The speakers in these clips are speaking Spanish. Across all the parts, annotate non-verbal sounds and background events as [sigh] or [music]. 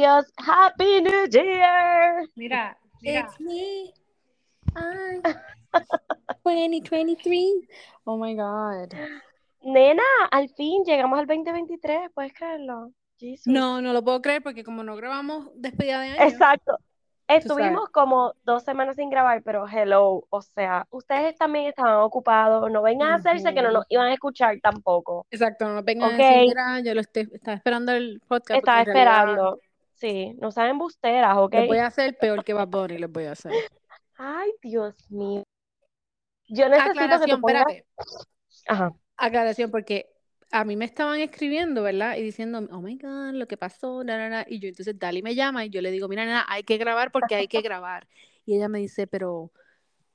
Dios, Happy New Year. Mira, It's me. I 2023. Oh my God. Nena, al fin llegamos al 2023, ¿puedes creerlo? Jesus. No, no lo puedo creer porque como no grabamos despedida de año. Exacto. Estuvimos como dos semanas sin grabar, pero hello, o sea, ustedes también estaban ocupados, no vengan a hacerse que no nos iban a escuchar tampoco. Exacto, no nos vengan a decir, mira, yo lo estoy, estaba esperando el podcast. Estaba esperando, sí, no saben busteras, ¿ok? Les voy a hacer peor que Bad Bunny, les voy a hacer. [laughs] Ay, Dios mío. Yo necesito Aclaración, que pongas... espérate. Ajá. Aclaración, porque a mí me estaban escribiendo, ¿verdad? Y diciendo, oh my God, lo que pasó, na, na, na. Y yo, entonces Dali me llama y yo le digo, mira, nena, hay que grabar porque hay que [laughs] grabar. Y ella me dice, pero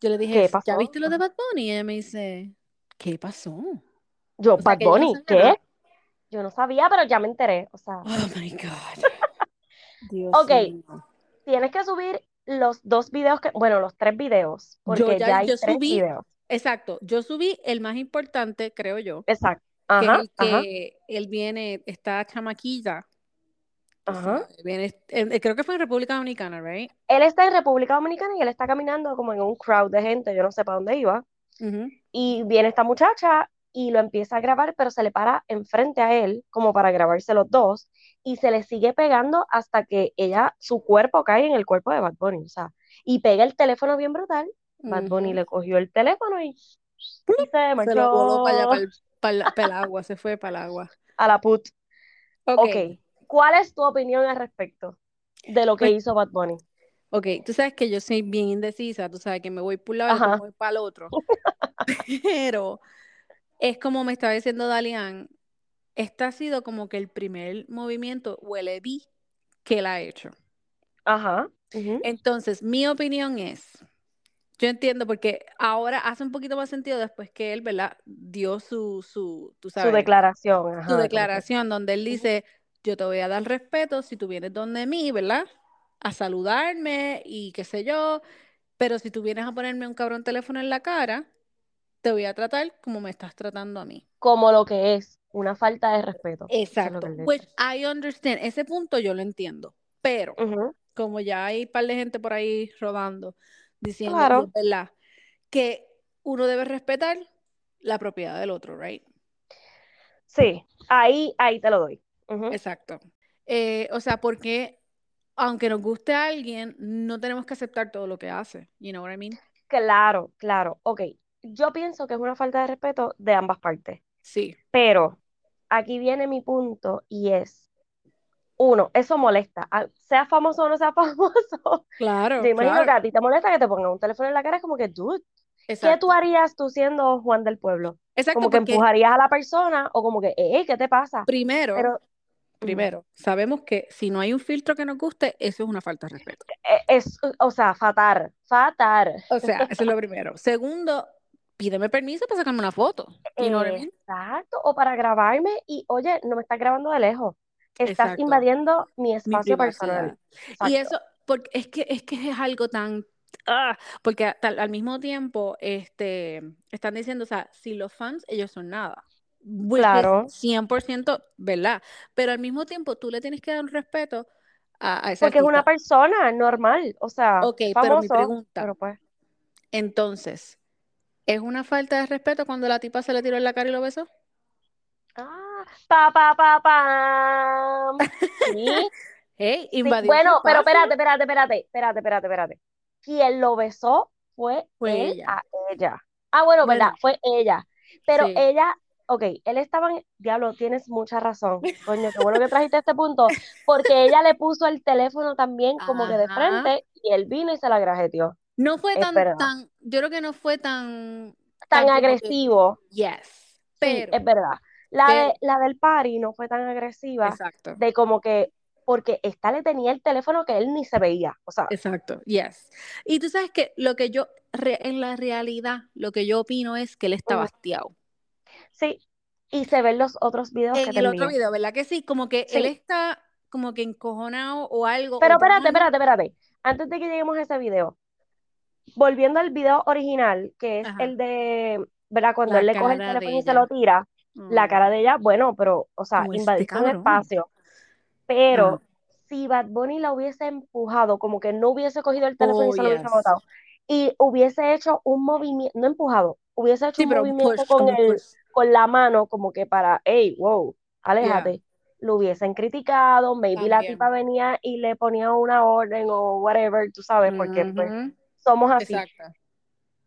yo le dije. ¿ya viste lo de Bad Bunny? Y ella me dice, ¿qué pasó? Yo, O sea, Bad Bunny, ¿qué? Yo no sabía, pero ya me enteré. O sea, Oh my God. Dios Ok, mío. tienes que subir los dos videos que, bueno, los tres videos, porque Yo ya, ya, hay yo tres subí, videos. exacto, yo subí el más importante, creo yo, Exacto. Ajá, que él viene, está chamaquilla, ajá. viene, eh, creo que fue en República Dominicana, right? Él está en República Dominicana y él está caminando como en un crowd de gente, yo no sé para dónde iba. Ujú. Y viene esta muchacha y lo empieza a grabar, pero se le para enfrente a él, como para grabarse los dos, y se le sigue pegando hasta que ella, su cuerpo cae en el cuerpo de Bad Bunny, o sea, y pega el teléfono bien brutal. Bad Bunny le cogió el teléfono y, y se Se lo voló para allá, marchó para el, para el agua, se fue para el agua. [laughs] a la put. Ok, Ok, ¿cuál es tu opinión al respecto de lo que pues, hizo Bad Bunny? ok, tú sabes que yo soy bien indecisa, tú sabes que me voy por un lado y me voy para el otro, [laughs] pero es como me estaba diciendo Dalian, este ha sido como que el primer movimiento huele vi que él ha hecho. ajá. Entonces, mi opinión es, yo entiendo porque ahora hace un poquito más sentido después que él, ¿verdad? Dio su, su, tú Su sabes, declaración, su ajá, como que, declaración donde él dice, yo te voy a dar respeto si tú vienes donde mí, ¿verdad? A saludarme y qué sé yo, pero si tú vienes a ponerme un cabrón teléfono en la cara, te voy a tratar como me estás tratando a mí. como lo que es una falta de respeto. Es Exacto, él which. I understand, ese punto yo lo entiendo, pero como ya hay un par de gente por ahí rodando diciendo, Claro, es verdad, que uno debe respetar la propiedad del otro, right? sí, ahí, ahí te lo doy. Exacto. Eh, o sea, porque aunque nos guste a alguien, no tenemos que aceptar todo lo que hace. You know what I mean? Claro, claro. Ok, yo pienso que es una falta de respeto de ambas partes, Sí, pero aquí viene mi punto y es, uno, eso molesta. Ah, Sea famoso o no sea [laughs] famoso. claro, Yo imagino que a ti te molesta que te pongan un teléfono en la cara, es como que, dude, ¿qué tú Exacto. harías tú siendo Juan del Pueblo? Exacto, Como que porque empujarías a la persona o como que, eh, ¿qué te pasa? primero, Pero, ujú, primero, sabemos que si no hay un filtro que nos guste, eso es una falta de respeto. eh, es, o sea, fatal, fatal. O sea, eso es lo primero. Segundo, pídeme permiso para sacarme una foto. You know? Exacto, o para grabarme y, oye, no me estás grabando de lejos. Estás Exacto. invadiendo mi Mi espacio personal. privacidad. Y eso, porque es que es que es algo tan ah, porque al mismo tiempo este están diciendo, o sea, si los fans ellos son nada. Claro, 100% verdad, pero al mismo tiempo tú le tienes que dar un respeto a, a ese porque es una persona normal, o sea, Ok, pero mi famoso, pregunta, pero pues, entonces, ¿es una falta de respeto cuando la tipa se le tiró en la cara y lo besó? ah, pa, pa, pa, pam. Sí, [laughs] Hey, sí, bueno, pero espérate, espérate, espérate, espérate, espérate, espérate. Quien lo besó fue fue él ella. a ella. Ah, bueno, verdad, fue ella. Pero sí. ella, ok, él estaba en, diablo, tienes mucha razón, coño, qué bueno que trajiste este punto, porque ella le puso el teléfono también como que de frente y él vino y se la grajeteó. No fue tan, tan, yo creo que no fue tan, Tan tan como que, agresivo, yes, sí, pero, es verdad. La pero, de, la del party no fue tan agresiva exacto, de como que, porque esta le tenía el teléfono que él ni se veía, o sea, exacto, yes. Y tú sabes que lo que yo, re- en la realidad, lo que yo opino es que él está hastiado. sí, y se ven los otros videos que En te el otro video, ¿verdad que sí? Como que él Sí, está como que encojonado o algo, pero espérate, espérate, espérate, antes de que lleguemos a ese video, volviendo al video original, que es ajá, el de, ¿verdad? Cuando la él le coge el teléfono y se lo tira, la Mm, cara de ella, bueno, pero, o sea, como este un espacio, ajá, pero si Bad Bunny la hubiese empujado, como que no hubiese cogido el teléfono y se lo hubiese botado, y hubiese hecho un movimiento, no empujado, hubiese hecho Sí, un movimiento push, con el, con la mano, como que para, hey, wow, Yeah, aléjate. Lo hubiesen criticado, maybe la tipa venía y le ponía una orden o whatever, tú sabes, porque pues somos así. Exacto.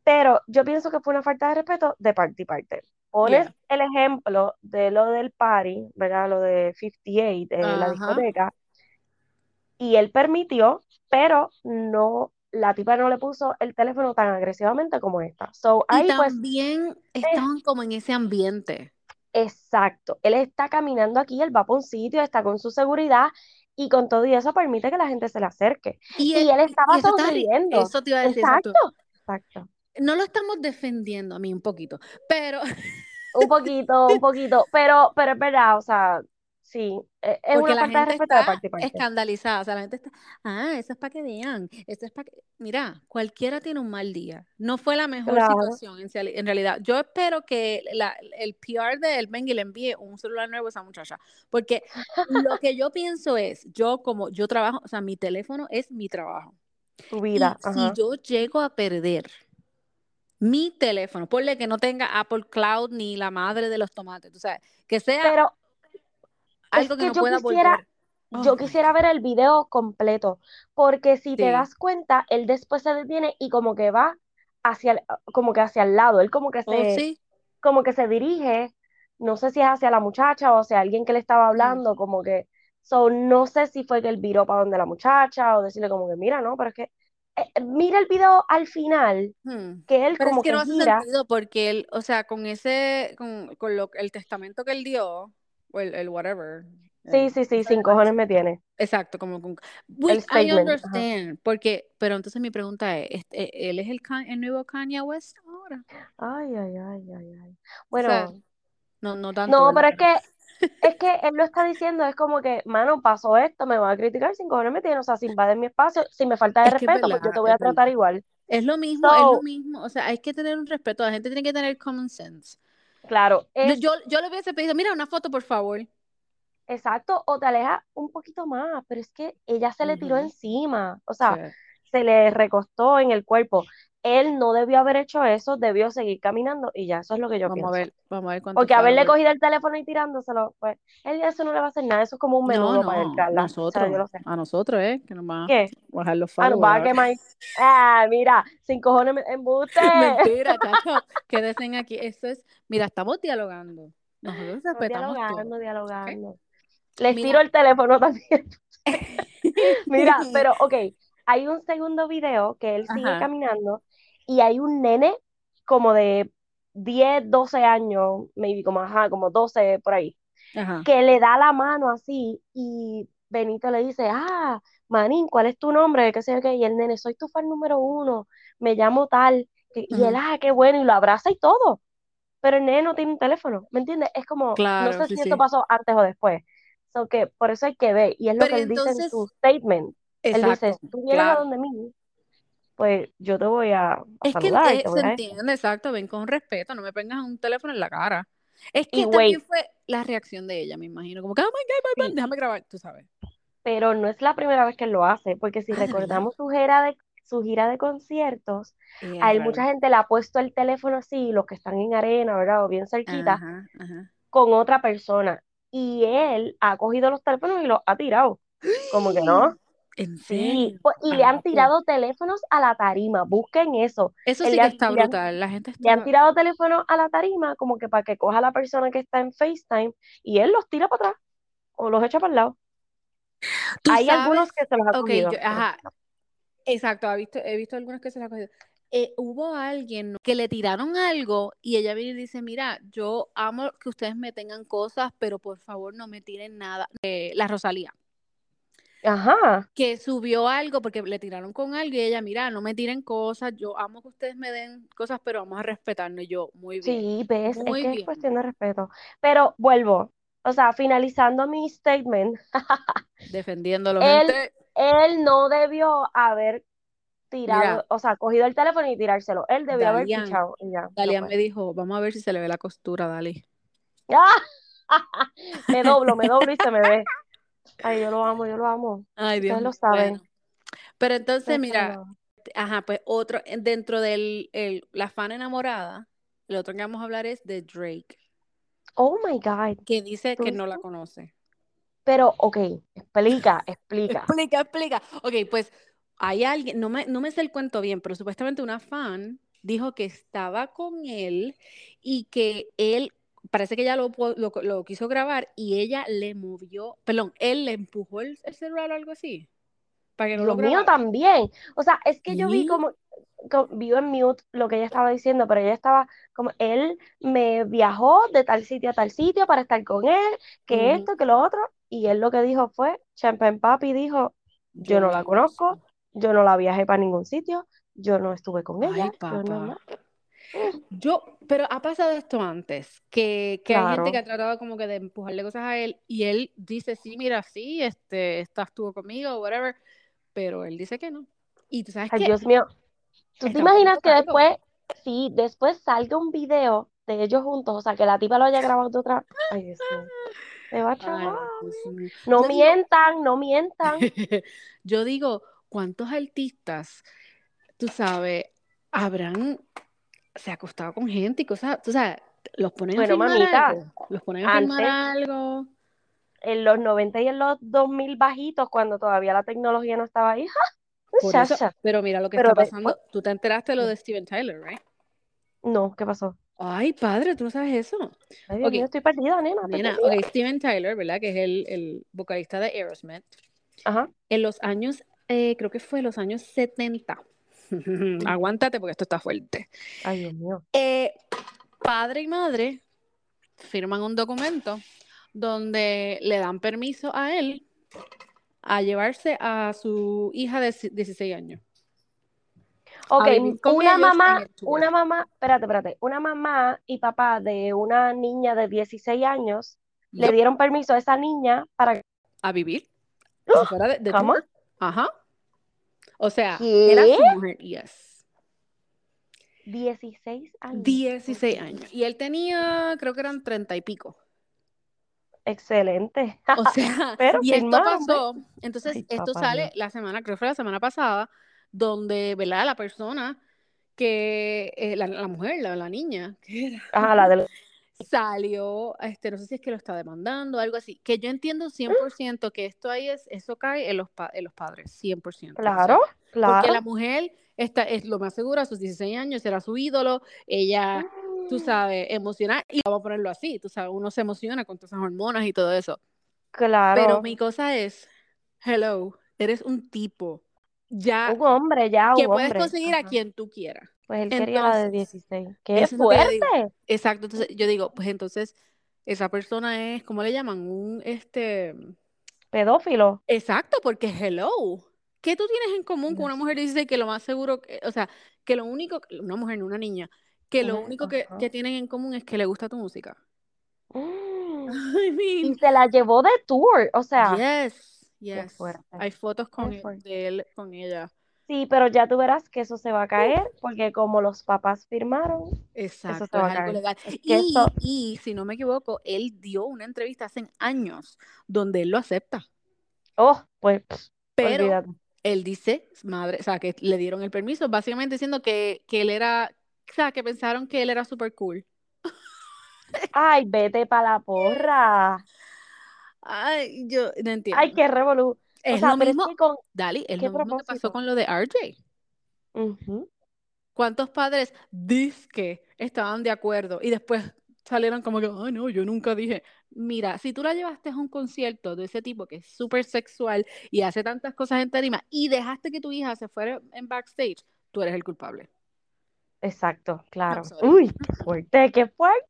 Pero yo pienso que fue una falta de respeto de parte y parte. Pones Yeah. el ejemplo de lo del party, ¿verdad? Lo de 58, de la Ajá. discoteca, y él permitió, pero no, la tipa no le puso el teléfono tan agresivamente como esta. So, ahí pues, también eh, estaban como en ese ambiente. exacto, él está caminando aquí, él va por un sitio, está con su seguridad, y con todo y eso permite que la gente se le acerque. Y, Y él- él y estaba eso, está sonriendo. eso te iba a decir, Exacto, exacto. exacto. No lo estamos defendiendo a mí un poquito, pero Un poquito, un poquito, pero, pero es verdad, o sea, sí, e- es porque una la falta de gente respeto de está parte y parte. escandalizada, o sea, la gente está, ah, eso es para que vean, eso es para que, mira, cualquiera tiene un mal día, no fue la mejor Claro. situación en, reali- en realidad. Yo espero que la- el PR de El Bengue le envíe un celular nuevo a esa muchacha, porque lo que yo pienso es, yo como yo trabajo, o sea, mi teléfono es mi trabajo. Tu Y vida, si yo llego a perder mi teléfono, ponle que no tenga Apple Cloud ni la madre de los tomates, tú sabes, que sea Pero es algo que que no yo pueda quisiera, volver. Oh yo quisiera ver el video completo, porque si te Sí. das cuenta, él después se detiene y como que va hacia el, como que hacia el lado, él como que Oh, se, sí. como que se dirige, no sé si es hacia la muchacha o hacia alguien que le estaba hablando, como que, so, no sé si fue que él viró para donde la muchacha o decirle como que, mira, no, pero es que, eh, mira el video al final, Hmm. que él Pero es como que que no hace gira, sentido porque él, o sea, con ese, con, con lo, el testamento que él dio, o el, el whatever. sí, sí, sí, sin cojones me tiene, Exacto, como con. We, I ajá. understand, porque, pero entonces mi pregunta es, este, ¿él es el, el nuevo Kanye West ahora? Ay, ay, ay, ay, ay. O sea, Bueno, no, no tanto, no, pero es que, [laughs] es que él lo está diciendo, es como que, mano, pasó esto, me van a criticar, sin cojones me tiene, o sea, si invaden mi espacio, si me falta de es respeto, pues yo te voy a verdad. tratar igual. Es lo mismo, es lo mismo, o sea, hay que tener un respeto, la gente tiene que tener common sense. Claro, Yo, es yo, yo le hubiese pedido, mira, una foto, por favor. exacto, o te aleja un poquito más, pero es que ella se le tiró encima, o Sí. sea, se le recostó en el cuerpo. Él no debió haber hecho eso, debió seguir caminando y ya, eso es lo que yo Vamos a ver, vamos a ver Porque haberle cogido el teléfono y tirándoselo, pues, él ya eso no le va a hacer nada, eso es como un No, menudo para no, Carla. O sea, nosotros, yo lo sé. a nosotros, ¿eh? Que nos van a ¿Qué? bajar los Ah, nos followers va a ahora. quemar. [laughs] Ah, mira, sin cojones, embuste. [laughs] Mentira, [laughs] chacho, quédense aquí. Esto es, mira, estamos dialogando. Nosotros Estamos respetamos todo, dialogando, dialogando. Les tiro el teléfono también. Mira, pero ok, hay un segundo video que él sigue Ajá, caminando y hay un nene como de 10, 12 años, maybe como, ajá, como 12 por ahí, ajá. que le da la mano así y Benito le dice, ah, Manín, ¿cuál es tu nombre? ¿Qué sé yo qué? Y el nene, soy tu fan número uno, me llamo tal. que- Y él, ah, qué bueno, y lo abraza y todo. Pero el nene no tiene un teléfono, ¿me entiendes? Es como, no sé sí, si sí. pasó antes o después. So que por eso hay que ver. Y es lo Pero que y él dice en su statement. Él dice, tú vienes a donde mí, pues yo te voy a, a Es que saludar y eh, se a entiende, exacto, ven con respeto, no me pongas un teléfono en la cara. Es Y que también wait, fue la reacción de ella, me imagino, como que, oh my God, my God, sí, déjame grabar, tú sabes. pero no es la primera vez que lo hace, porque si Ah, recordamos su gira de, su gira de conciertos, a él mucha gente le ha puesto el teléfono así, los que están en arena, ¿verdad? O bien cerquita, Ajá, ajá. con otra persona. Y él ha cogido los teléfonos y los ha tirado. Como que no. [gasps] ¿En Sí, serio? pues, y le han pues. tirado teléfonos a la tarima, busquen eso. Eso sí que han, está han- brutal. La gente le han está. tirado teléfonos a la tarima como que para que coja la persona que está en FaceTime y él los tira para atrás o los echa para el lado. Hay algunos que se los ha Ok, cogido. yo, ajá. Exacto, he visto, he visto algunos que se la han cogido. Eh, hubo alguien que le tiraron algo y ella viene y dice, mira, yo amo que ustedes me tengan cosas, pero por favor no me tiren nada. Eh, la Rosalía, Ajá. que subió algo porque le tiraron con algo y ella, mira, no me tiren cosas, yo amo que ustedes me den cosas, pero vamos a respetarnos. Y yo, muy bien, Sí, ves, es muy que es bien. cuestión de respeto. Pero vuelvo, o sea, finalizando mi statement, [laughs] Defendiéndolo, él, gente. él no debió haber tirado, Mira, o sea, cogido el teléfono y tirárselo. Él debió haber pichado y ya, Dalian me dijo, vamos a ver si se le ve la costura, Dali. [laughs] Me doblo, me doblo y se me ve. Ay, yo lo amo, yo lo amo. Ay, Dios Ustedes lo saben. Bueno. Pero entonces, Ustedes mira, saben ajá, pues otro, dentro del el- la fan enamorada, el otro que vamos a hablar es de Drake, Oh my God. que dice que no la conoce. Pero, ok, explica, explica. [laughs] Explica, explica. Ok, pues hay alguien, no me, no me sé el cuento bien, pero supuestamente una fan dijo que estaba con él y que él, parece que ella lo, lo, lo quiso grabar y ella le movió, perdón, él le empujó el, el celular o algo así, para que no lo Dios mío, también. O sea, es que yo vi como, co- vi en mute lo que ella estaba diciendo, pero ella estaba como, él me viajó de tal sitio a tal sitio para estar con él, que esto, que lo otro, y él lo que dijo fue, Champagne Papi dijo, yo Yo no la conozco, yo no la viajé para ningún sitio, yo no estuve con Ay, ella, yo no papá. Yo, pero ha pasado esto antes, que, que hay gente que ha tratado como que de empujarle cosas a él y él dice, sí, mira, sí, este, esta estuvo conmigo, whatever, pero él dice que no. Y tú sabes Ay, que Dios mío, ¿tú te imaginas que después, sí, después salga un video de ellos juntos, o sea, que la tipa lo haya grabado otra, ay, Dios mío, [laughs] me va a Ay. No Yo digo, mientan, no mientan. [laughs] yo digo, ¿cuántos artistas, tú sabes, habrán se acostado con gente y cosas, tú sabes, los ponen a Bueno, firmar mamita, algo, los ponen a firmar antes, algo. en los 90 y en los 2000 bajitos, cuando todavía la tecnología no estaba ahí, ¡ja! Por eso, pero mira lo que Pero está después, pasando. Tú te enteraste de lo de Steven Tyler, ¿right? no, ¿qué pasó? Ay, padre, tú no sabes eso. Ay, Dios Ok, mío, estoy perdida, nena, nena, perdida. ok, Steven Tyler, ¿verdad? Que es el, el vocalista de Aerosmith. Ajá. En los años, eh, creo que fue los años 70. [laughs] Aguántate porque esto está fuerte. Ay, Dios mío. Eh, padre y madre firman un documento donde le dan permiso a él a llevarse a su hija de 16 años Ok, una mamá, una mamá, espérate, espérate, una mamá y papá de una niña de 16 años le dieron permiso a esa niña para... a vivir [gasps] fuera de, de ¿Cómo? Ajá. O sea, era su mujer, yes. 16 años. 16 años. Y él tenía, creo que eran 30 y pico. Excelente. O [laughs] sea, Pero y esto pasó, entonces Ay, esto papá sale la semana, creo que fue la semana pasada, donde, ¿verdad? La persona que, eh, la, la mujer, la, la niña, ¿qué era? Ajá, la del... Salió, este, no sé si es que lo está demandando, algo así, que yo entiendo 100% [gasps] que esto ahí es, eso cae en los, pa- en los padres, 100%. O Claro, sea, porque la claro. mujer está, es lo más seguro, a sus 16 años era su ídolo, ella, tú Mm, sabes, emocional, y vamos a ponerlo así, tú sabes, uno se emociona con todas esas hormonas y todo eso. Pero Claro. mi cosa es, hello, eres un tipo, ya, Un hombre, ya, que un puedes hombre. conseguir a quien tú quieras. Pues él quería la de Entonces, 16. ¡Qué fuerte! Exacto, entonces yo digo, pues entonces esa persona es, ¿cómo le llaman? Un, este, Pedófilo. exacto, porque hello, ¿qué tú tienes en común con una mujer de 16 que lo más seguro, que, o sea, que lo único, una mujer, no una niña, que lo único que, que tienen en común es que le gusta tu música? Mm, [gasps] [laughs] I Y mean, se la llevó de tour, o sea, yes, yes, hay fotos con él- fuerte. de él con ella. Sí, pero ya tú verás que eso se va a caer, porque como los papás firmaron, eso se va a caer. Es Y, eso, y si no me equivoco, él dio una entrevista hace años donde él lo acepta, oh, pues, pero olvídate. él dice, madre, o sea, que le dieron el permiso, básicamente diciendo que, que él era, o sea, que pensaron que él era súper cool. Ay, vete para la porra. [laughs] Ay, yo no Ay, entiendo. qué O Es sea, lo es mismo, que con Dali, es lo mismo que pasó con lo de RJ. Ujú. ¿Cuántos padres que estaban de acuerdo y después salieron como que, ay, no, yo nunca dije. Mira, si tú la llevaste a un concierto de ese tipo que es súper sexual y hace tantas cosas en tarima y dejaste que tu hija se fuera en backstage, tú eres el culpable. Exacto, claro. Uy, qué fuerte, qué fuerte.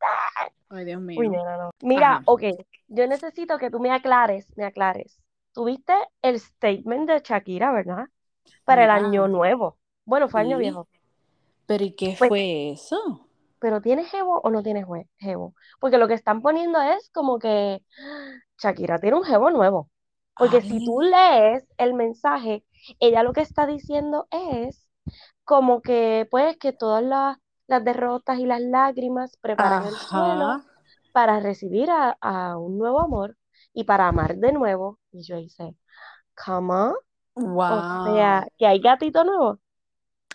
Ay, Dios mío. Uy, no, no, no. Mira, Ajá. ok, yo necesito que tú me aclares, me aclares. Tuviste el statement de Shakira, ¿verdad? Para el año nuevo. Bueno, fue año sí. viejo. ¿Pero y qué Pues, fue eso? pero ¿tienes jevo o no tienes jue- jevo? Porque lo que están poniendo es como que Shakira tiene un jevo nuevo. Porque si tú lees el mensaje, ella lo que está diciendo es como que, pues, que todas las, las derrotas y las lágrimas preparen el suelo para recibir a, a un nuevo amor y para amar de nuevo. Y yo hice, come on. Wow. O sea, que hay gatito nuevo.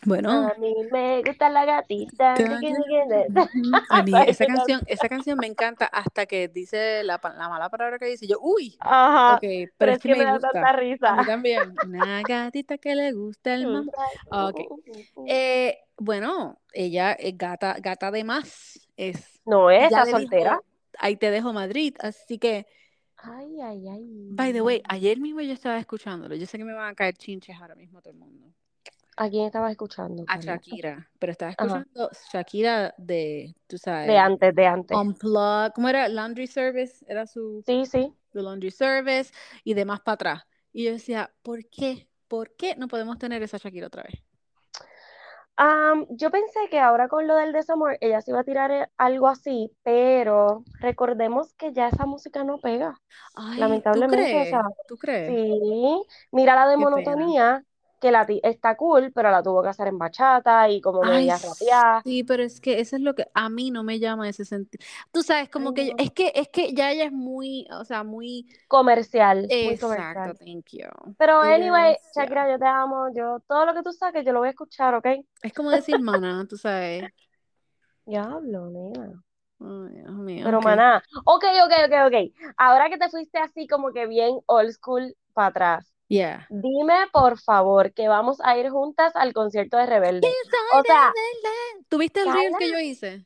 Bueno, A mí me gusta la gatita. [laughs] A mí ¿Sabes esa canción, esa canción me encanta hasta que dice la, mala palabra que dice yo, uy, Ajá, ok, pero, pero es que me, da gusta. tanta A mí risa. también. Una gatita que le gusta el mambo. Ok. Eh, bueno, ella es gata, gata de más. Es, No es, está soltera. dijo, ahí te dejo Madrid. Así que, Ay, ay, ay. by the way, ayer mismo yo estaba escuchándolo. Yo sé que me van a caer chinches ahora mismo todo el mundo. ¿A quién estabas escuchando? A? Shakira, pero estaba Ajá. escuchando Shakira de, tú sabes, De antes, de antes. Unplug, ¿cómo era? Laundry Service, era su, Sí, sí. su Laundry Service y demás para atrás. Y yo decía, ¿por qué? ¿Por qué no podemos tener esa Shakira otra vez? Am, yo pensé que ahora con lo del desamor ella se iba a tirar eh, algo así, pero recordemos que ya esa música no pega, Ay, ¿tú lamentablemente, o crees? sea, ¿Tú crees? sí, mira la de Qué pena. Que la está cool, pero la tuvo que hacer en bachata y como media rapeada. sí, pero es que eso es lo que a mí no me llama ese sentido. Tú sabes, como Ay, que no. es que es que ya ella es muy, o sea, muy Comercial, muy exacto, comercial. thank you. Pero anyway, ya. Shakira, yo te amo, yo todo lo que tú saques yo lo voy a escuchar, ¿ok? Es como decir maná, tú sabes. Diablo, nena. Ay, Dios mío, Pero ok. maná, ok, ok, ok, ok. Ahora que te fuiste así como que bien old school para atrás, Yeah. dime por favor que vamos a ir juntas al concierto de Rebelde. O sea, ¿Tuviste el reel que yo hice?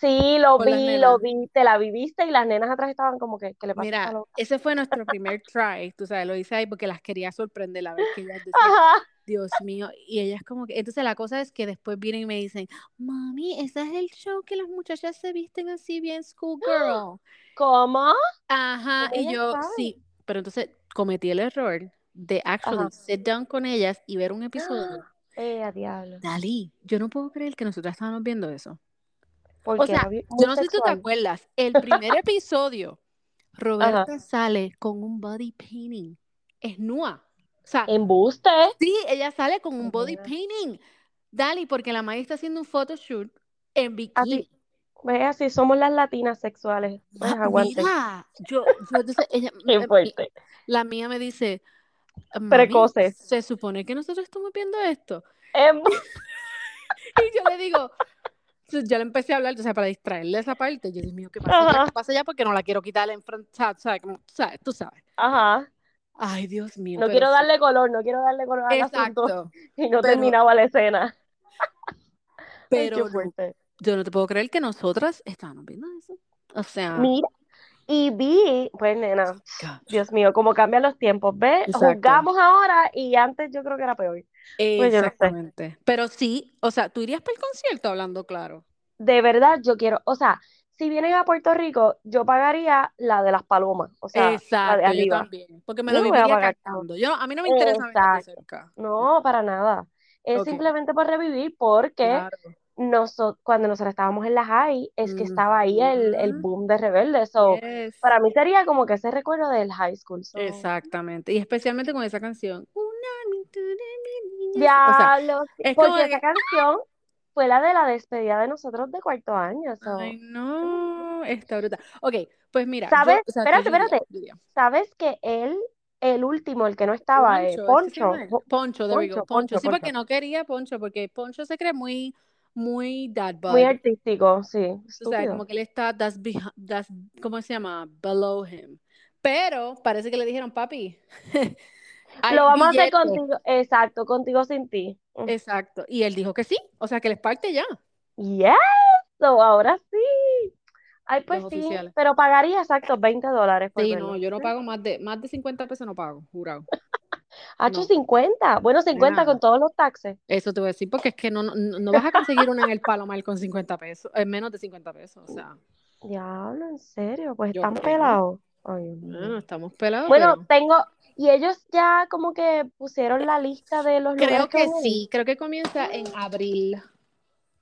sí, lo Con vi, lo vi, te la viviste y las nenas atrás estaban como que, ¿qué le pasa Mira, ese fue nuestro primer [laughs] try, tú sabes, lo hice ahí porque las quería sorprender, a ver que ellas decían, Ajá. Dios mío, y ellas como que, entonces la cosa es que después vienen y me dicen, mami, ese es el show que las muchachas se visten así bien schoolgirl. [gasps] ¿Cómo? Ajá, ¿Cómo y yo, sí, pero entonces cometí el error de actually Ajá. sit down con ellas y ver un episodio. [gasps] Eh, a diablo. Dalí, yo no puedo creer que nosotras estábamos viendo eso. O sea, yo no sé si tú te acuerdas, el primer [laughs] episodio, Roberta sale con un body painting, es nua. O sea, Embuste. sí, ella sale con un body painting. Dali, porque la Maya está haciendo un photoshoot en bikini. Así, ve así, somos las latinas sexuales. Pues aguante. Mira, yo, yo entonces ella, [laughs] Qué fuerte. la mía me dice, "Mami, Precoces. se supone que nosotros estamos viendo esto. Embu- [laughs] Y yo le digo, yo le empecé a hablar, o sea, para distraerle esa parte. Yo, Dios mío, ¿qué pasa ya? ¿Qué pasa ya? Porque no la quiero quitar en frente, ¿sabes? Tú sabes. Ajá. Ay, Dios mío. No quiero darle color, no quiero darle color al asunto. Exacto. [laughs] Y no Pero- terminaba la escena. Ay, Pero qué fuerte. Yo no te puedo creer que nosotras estábamos viendo eso. O sea, Mira, y vi, pues nena. Dios mío, cómo cambian los tiempos, ¿ves? Exacto. Juzgamos ahora y antes yo creo que era peor. Pues yo no sé. Exactamente. Pero sí, o sea, tú irías para el concierto hablando claro. De verdad, yo quiero, o sea, si vienen a Puerto Rico, yo pagaría la de las palomas, o sea, la de Exacto, yo arriba. también. Porque me Yo lo no voy a viviría pagar cantando. Yo, no- a mí no me interesa de Exacto. cerca. No, para nada. Es simplemente por revivir, porque Claro. Cuando nosotros estábamos en la high, es que estaba ahí el, el boom de Rebelde. So, Yes. para mí sería como que ese recuerdo del high school. So, Exactamente. Y especialmente con esa canción. Niñas. O sea, es porque esa canción fue la de la despedida de nosotros de cuarto año. so. Ay, no, está brutal. Ok, pues mira, ¿Sabes? yo, o sea, Espérate, diría- espérate. diría, ¿Sabes que él, el último, el que no estaba, eh, Poncho, ¿es que se Poncho, Poncho, Poncho, Poncho. Poncho, Sí, porque no quería Poncho, porque Poncho se cree muy, muy dad bod. muy artístico, sí, O sea, como que él está, that's behi- that's, ¿cómo se llama? Below him. Pero parece que le dijeron, papi, [laughs] Lo vamos a hacer contigo, exacto, contigo sin ti. Mm. Exacto. Y él dijo que sí, o sea, que les parte ya. Yes, so, ahora sí. Ay, pues Los sí, oficiales. pero pagaría exacto 20 dólares por Sí, verlo. no, yo no pago más de, más de 50 pesos, no pago, jurado. Hacho no. 50. Bueno, 50 Nena. con todos los taxes. Eso te voy a decir, porque es que no, no, no vas a conseguir una en el Palomar con 50 pesos, en menos de 50 pesos, o sea, Diablo, en serio, pues están creo. pelados. Ay, bueno, estamos pelados, Bueno, pero tengo, y ellos ya como que pusieron la lista de los creo lugares que van a ir. sí, creo que comienza en abril,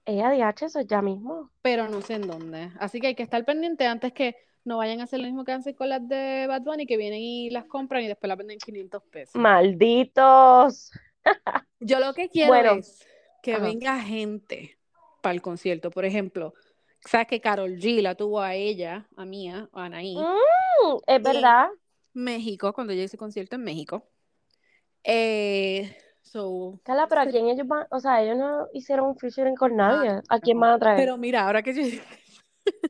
Ella DH, eso ya mismo. pero no sé en dónde. Así que hay que estar pendiente antes que no vayan a hacer lo mismo que hacen con las de Bad Bunny, que vienen y las compran y después las venden 500 pesos. Malditos. [laughs] Yo lo que quiero Bueno, es que ajá. venga gente para el concierto. Por ejemplo, sabes que Carol G la tuvo a ella, a Mía, a Anaí. Mm, es verdad. México, cuando ella hizo concierto en México. Eh, so, Carla, pero ¿a quién ellos van? O sea, ellos no hicieron un featuring con Ah, nadie. ¿A quién van a traer? pero mira, ahora que yo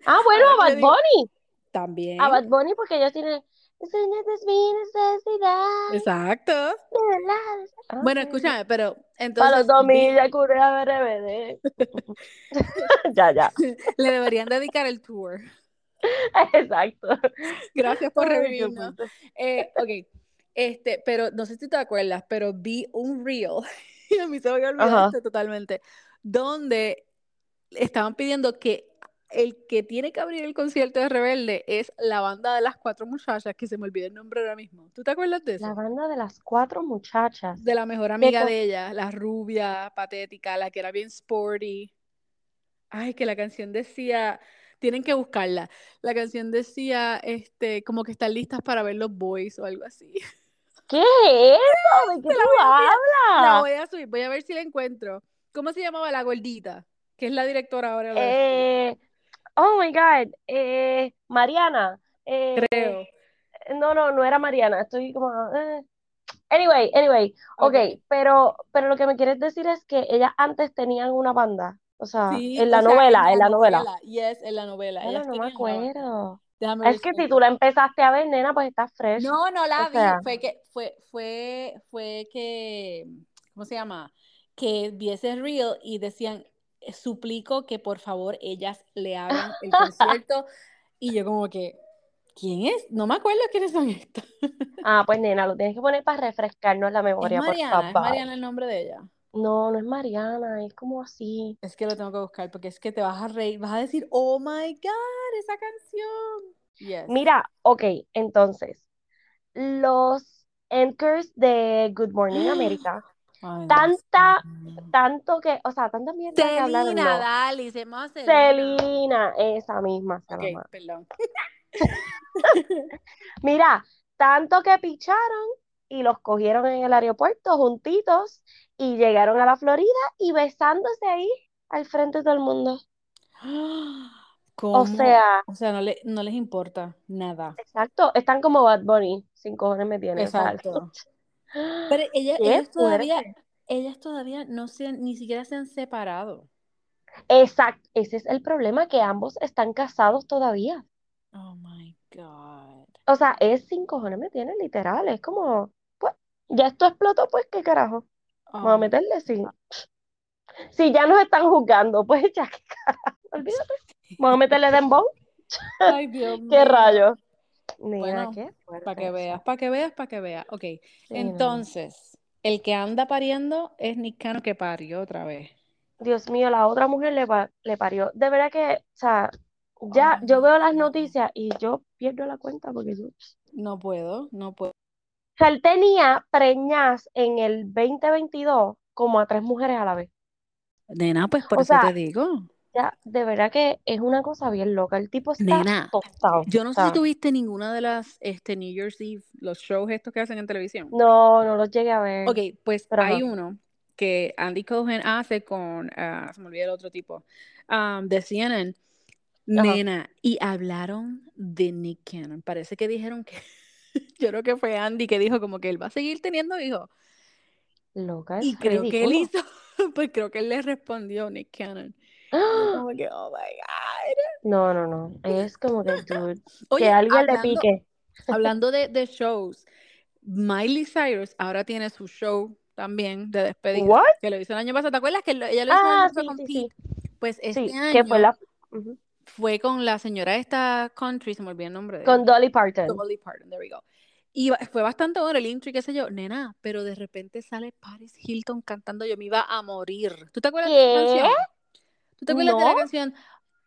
ah, bueno, [laughs] Bad yo digo- Bunny. También. A Bad Bunny porque ellos tienen... Esa es mi necesidad. Exacto. la- Bueno, Ah. escúchame, pero Para entonces los 2000 vi- ya curé a RBD. [laughs] ya, ya. [laughs] le deberían dedicar el tour. [laughs] Exacto. Gracias por revivirnos. Eh, ok, este, pero no sé si te acuerdas, pero vi un reel, y a mí se me había olvidado esto totalmente, donde estaban pidiendo que el que tiene que abrir el concierto de Rebelde es la banda de las cuatro muchachas, que se me olvida el nombre ahora mismo. ¿Tú te acuerdas de La eso? banda de las cuatro muchachas. De la mejor amiga de ella, la rubia, patética, la que era bien sporty. Ay, que la canción decía, tienen que buscarla. La canción decía, este, como que están listas para ver los boys o algo así. [laughs] ¿Qué es eso? ¿De qué tú La hablas? voy a subir, voy a ver si la encuentro. ¿Cómo se llamaba la gordita? Que es la directora ahora. la Eh, oh my God. Eh, Mariana. Eh, Creo. no, no, no era Mariana. Estoy como. eh. Anyway, anyway. Ok, Ok. pero, pero lo que me quieres decir es que ellas antes tenían una banda. O sea, Sí, en la sea, novela, en la novela. Yes, en la novela. Bueno, no me acuerdo. Déjame Es que si tú la empezaste a ver, nena, pues está fresh. No, no la O vi. sea. Fue que, fue, fue, fue que, ¿cómo se llama? Que vi ese reel y decían, "Eh, suplico que por favor ellas le hagan el [laughs] concierto. Y yo como que, ¿quién es? No me acuerdo quiénes son estas. [laughs] Ah, pues nena, lo tienes que poner para refrescarnos la Es memoria, por Mariana, es favor. Mariana el nombre de ella. No, no es Mariana, es como así. Es que lo tengo que buscar porque es que te vas a reír, vas a decir, oh my God, esa canción. Yes. Mira, ok, entonces, los anchors de Good Morning [gasps] America, Ay, tanta, tanto que, o sea, tanta mierda no. dale, se llama Selena. Celina, esa misma se Ok, llama. perdón. [laughs] Mira, tanto que picharon y los cogieron en el aeropuerto juntitos y llegaron a la Florida y besándose ahí al frente de todo el mundo. [gasps] ¿Cómo? O sea, O sea, no, le- no les importa nada. exacto, están como Bad Bunny, sin cojones me tiene, o sea, Exacto. [laughs] Pero ella, qué ellas todavía, ellas todavía no se han- ni siquiera se han separado. Exacto, ese es el problema, que ambos están casados todavía. Oh my God. O sea, es sin cojones me tiene, literal, es como, pues, ya esto explotó, pues, ¿qué carajo? Vamos a Oh, meterle, sí. Si ya nos están juzgando, pues [laughs] ya, ¿qué carajo? Olvídate. Vamos a meterle [laughs] dembow. Ay, Dios [laughs] ¿Qué mío. rayos? Mira, Bueno, qué para que veas, para que veas, para que veas. Ok, Sí, no, no. entonces, el que anda pariendo es Nick Cannon que parió otra vez. Dios mío, la otra mujer le, le parió. De verdad que, o sea, ya yo veo las noticias y yo pierdo la cuenta porque yo... O No puedo, no puedo. sea, él tenía preñas en el 2022 como a tres mujeres a la vez. Nena, pues por O eso sea, te digo. Ya, de verdad que es una cosa bien loca. El tipo está Nena, tostado. yo no sé si tuviste ninguna de las este, New Year's Eve, los shows estos que hacen en televisión. no, no los llegué a ver. Ok, pues Pero hay uno que Andy Cohen hace con, ah, se me olvidó el otro tipo, um, de CNN. Ajá. Nena, y hablaron de Nick Cannon. Parece que dijeron que, [laughs] yo creo que fue Andy que dijo como que él va a seguir teniendo hijos. Loca, Y creo que él hizo, [laughs] pues creo que él le respondió Nick Cannon. ¡Ah! como que, oh my God. No, no, no. Es como que, dude, [laughs] que alguien le pique. hablando de, de shows, Miley Cyrus ahora tiene su show también de despedida, ¿What? que lo hizo el año pasado. ¿Te acuerdas que ella lo hizo año Ah, sí, con sí, sí. Pues este Sí, que fue año la... Fue con la señora esta country, se me olvidó el nombre de Con ella. Dolly Parton. Dolly Parton, there we go. Y fue bastante bueno el intro y qué sé yo, nena, pero de repente sale Paris Hilton cantando, yo me iba a morir. ¿Tú te acuerdas de esa canción? ¿Tú te acuerdas de la canción?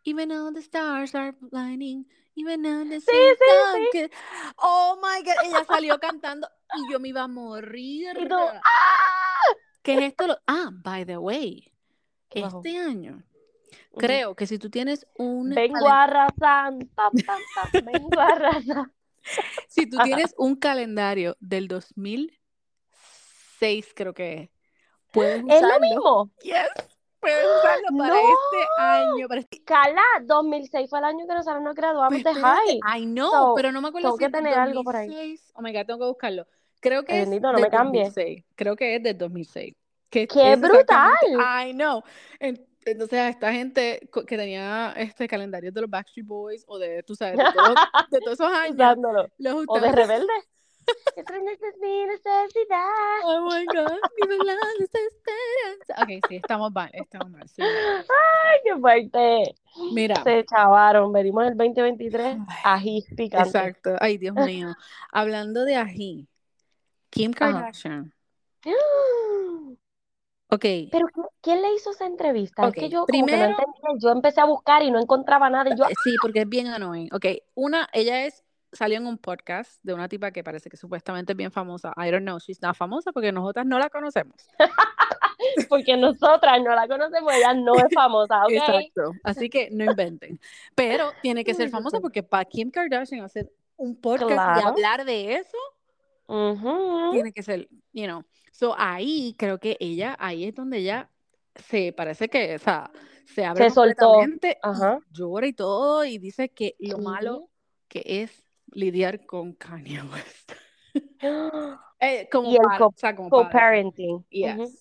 Even all the stars are blinding, even all the Sí, sí, sí. Oh my God, ella salió cantando y yo me iba a morir. Tú, ¡ah! ¿Qué es esto? Ah, by the way, este año, creo que si tú tienes un Vengo arrasando, vengo arrasando. [laughs] si tú tienes un calendario del 2006, creo que es, puedes Es lo mismo. Yes. Puedes usarlo [gasps] para ¡No! este año. Para este... Carla, 2006 fue el año que nosotros nos graduamos Pues de high. I know, So, pero no me acuerdo tengo si que tener algo por ahí. 2006. Oh my God, tengo que buscarlo. Creo que Ay, es bendito, no del me cambies. 2006. Creo que es del 2006. Que ¡Qué es brutal! I know. En- Entonces, a esta gente que tenía este calendario de los Backstreet Boys o de, tú sabes, de todos, de todos esos [laughs] años, Usándolo. los O de rebelde. [laughs] Esta es mi necesidad. Oh my God, la desesperanza. Ok, sí, estamos mal, estamos mal. sí. Ay, qué fuerte. Mira, Se chavaron. Venimos el 2023 ají picante. exacto. Ay, Dios mío. Hablando de ají, Kim Ajá. Kardashian. [gasps] Ok, Pero ¿qui- ¿quién le hizo esa entrevista? Ok, Es que yo como que no primero- entendía. Yo empecé a buscar y no encontraba nada. Y yo, Sí, porque es bien annoying. Ok, una, ella es, salió en un podcast de una tipa que parece que supuestamente es bien famosa. I don't know, she's not famosa porque nosotras no la conocemos. [laughs] porque nosotras no la conocemos, ella no es famosa, ¿ok? Exacto. Así que no [laughs] inventen. Pero tiene que ser famosa porque para Kim Kardashian hacer un podcast y Claro. hablar de eso, Ujú. tiene que ser, you know. So ahí creo que ella, ahí es donde ella se parece que, o sea, se abre Se soltó. completamente y Ajá. llora y todo y dice que lo Sí. malo que es lidiar con Kanye West. [gasps] Eh, como Y el padre, co- o sea, como padre. Co-parenting. Yes.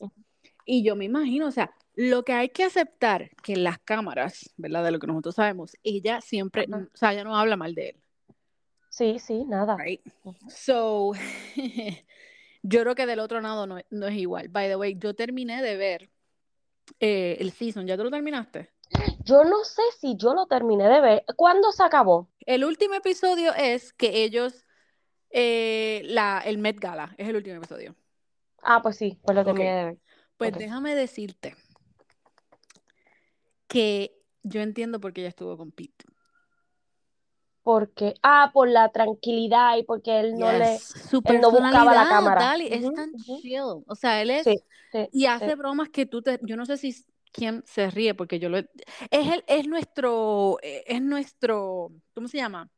Y yo me imagino, o sea, lo que hay que aceptar que en las cámaras, ¿verdad? De lo que nosotros sabemos, ella siempre, o sea, ella no habla mal de él, Sí, sí, nada. right? So, [laughs] yo creo que del otro lado no, no es igual. By the way, yo terminé de ver eh, el season, ¿ya tú lo terminaste? Yo no sé si yo lo terminé de ver. ¿Cuándo se acabó? El último episodio es que ellos, eh, la, el Met Gala, es el último episodio. Ah, pues sí, pues lo terminé de ver. Pues déjame decirte que yo entiendo por qué ella estuvo con Pete. Porque, ah, por la tranquilidad y porque él no le. Su él no buscaba la cámara. Es tan chill. O sea, él es Sí, sí, y hace sí. bromas que tú te, yo no sé si quién se ríe porque yo lo es el, es nuestro, eh, es nuestro, ¿cómo se llama?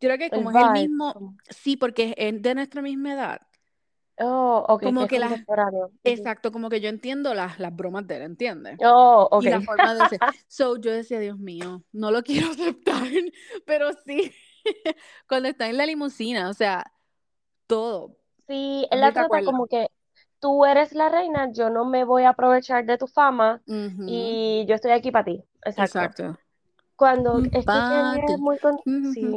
Yo creo que El como es el mismo, sí, porque es de nuestra misma edad. Oh, ok, Como que que las-. Exacto, como que yo entiendo las, las bromas de él, ¿entiendes? Oh, ok. Y la forma de ser. [laughs] So, yo decía, Dios mío, no lo quiero [laughs] aceptar, pero sí, [laughs] cuando está en la limusina, o sea, todo. Sí, él la trata como que tú eres la reina, yo no me voy a aprovechar de tu fama y yo estoy aquí para ti. Exacto. Exacto. Cuando Mm, es que Kanye es muy con- sí,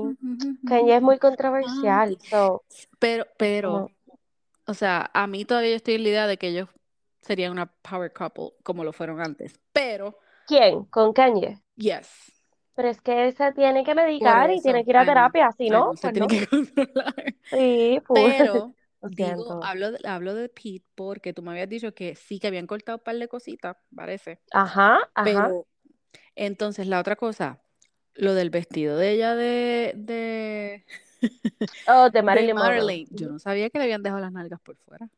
Kanye es muy controversial, so, Pero, pero, o sea, a mí todavía estoy en la idea de que ellos serían una power couple como lo fueron antes. Pero, ¿quién? Con Kanye. yes, Pero es que él se tiene que medicar y tiene que ir a terapia, si no, se pues tiene no. que [laughs] controlar. Sí, pues, Pero, digo, hablo, de- hablo de Pete porque tú me habías dicho que sí, que habían cortado un par de cositas, parece. Ajá, ajá. Pero, entonces, la otra cosa, lo del vestido de ella de, de, [laughs] Oh, de de Marilyn Monroe. Marilyn, yo no sabía que le habían dejado las nalgas por fuera.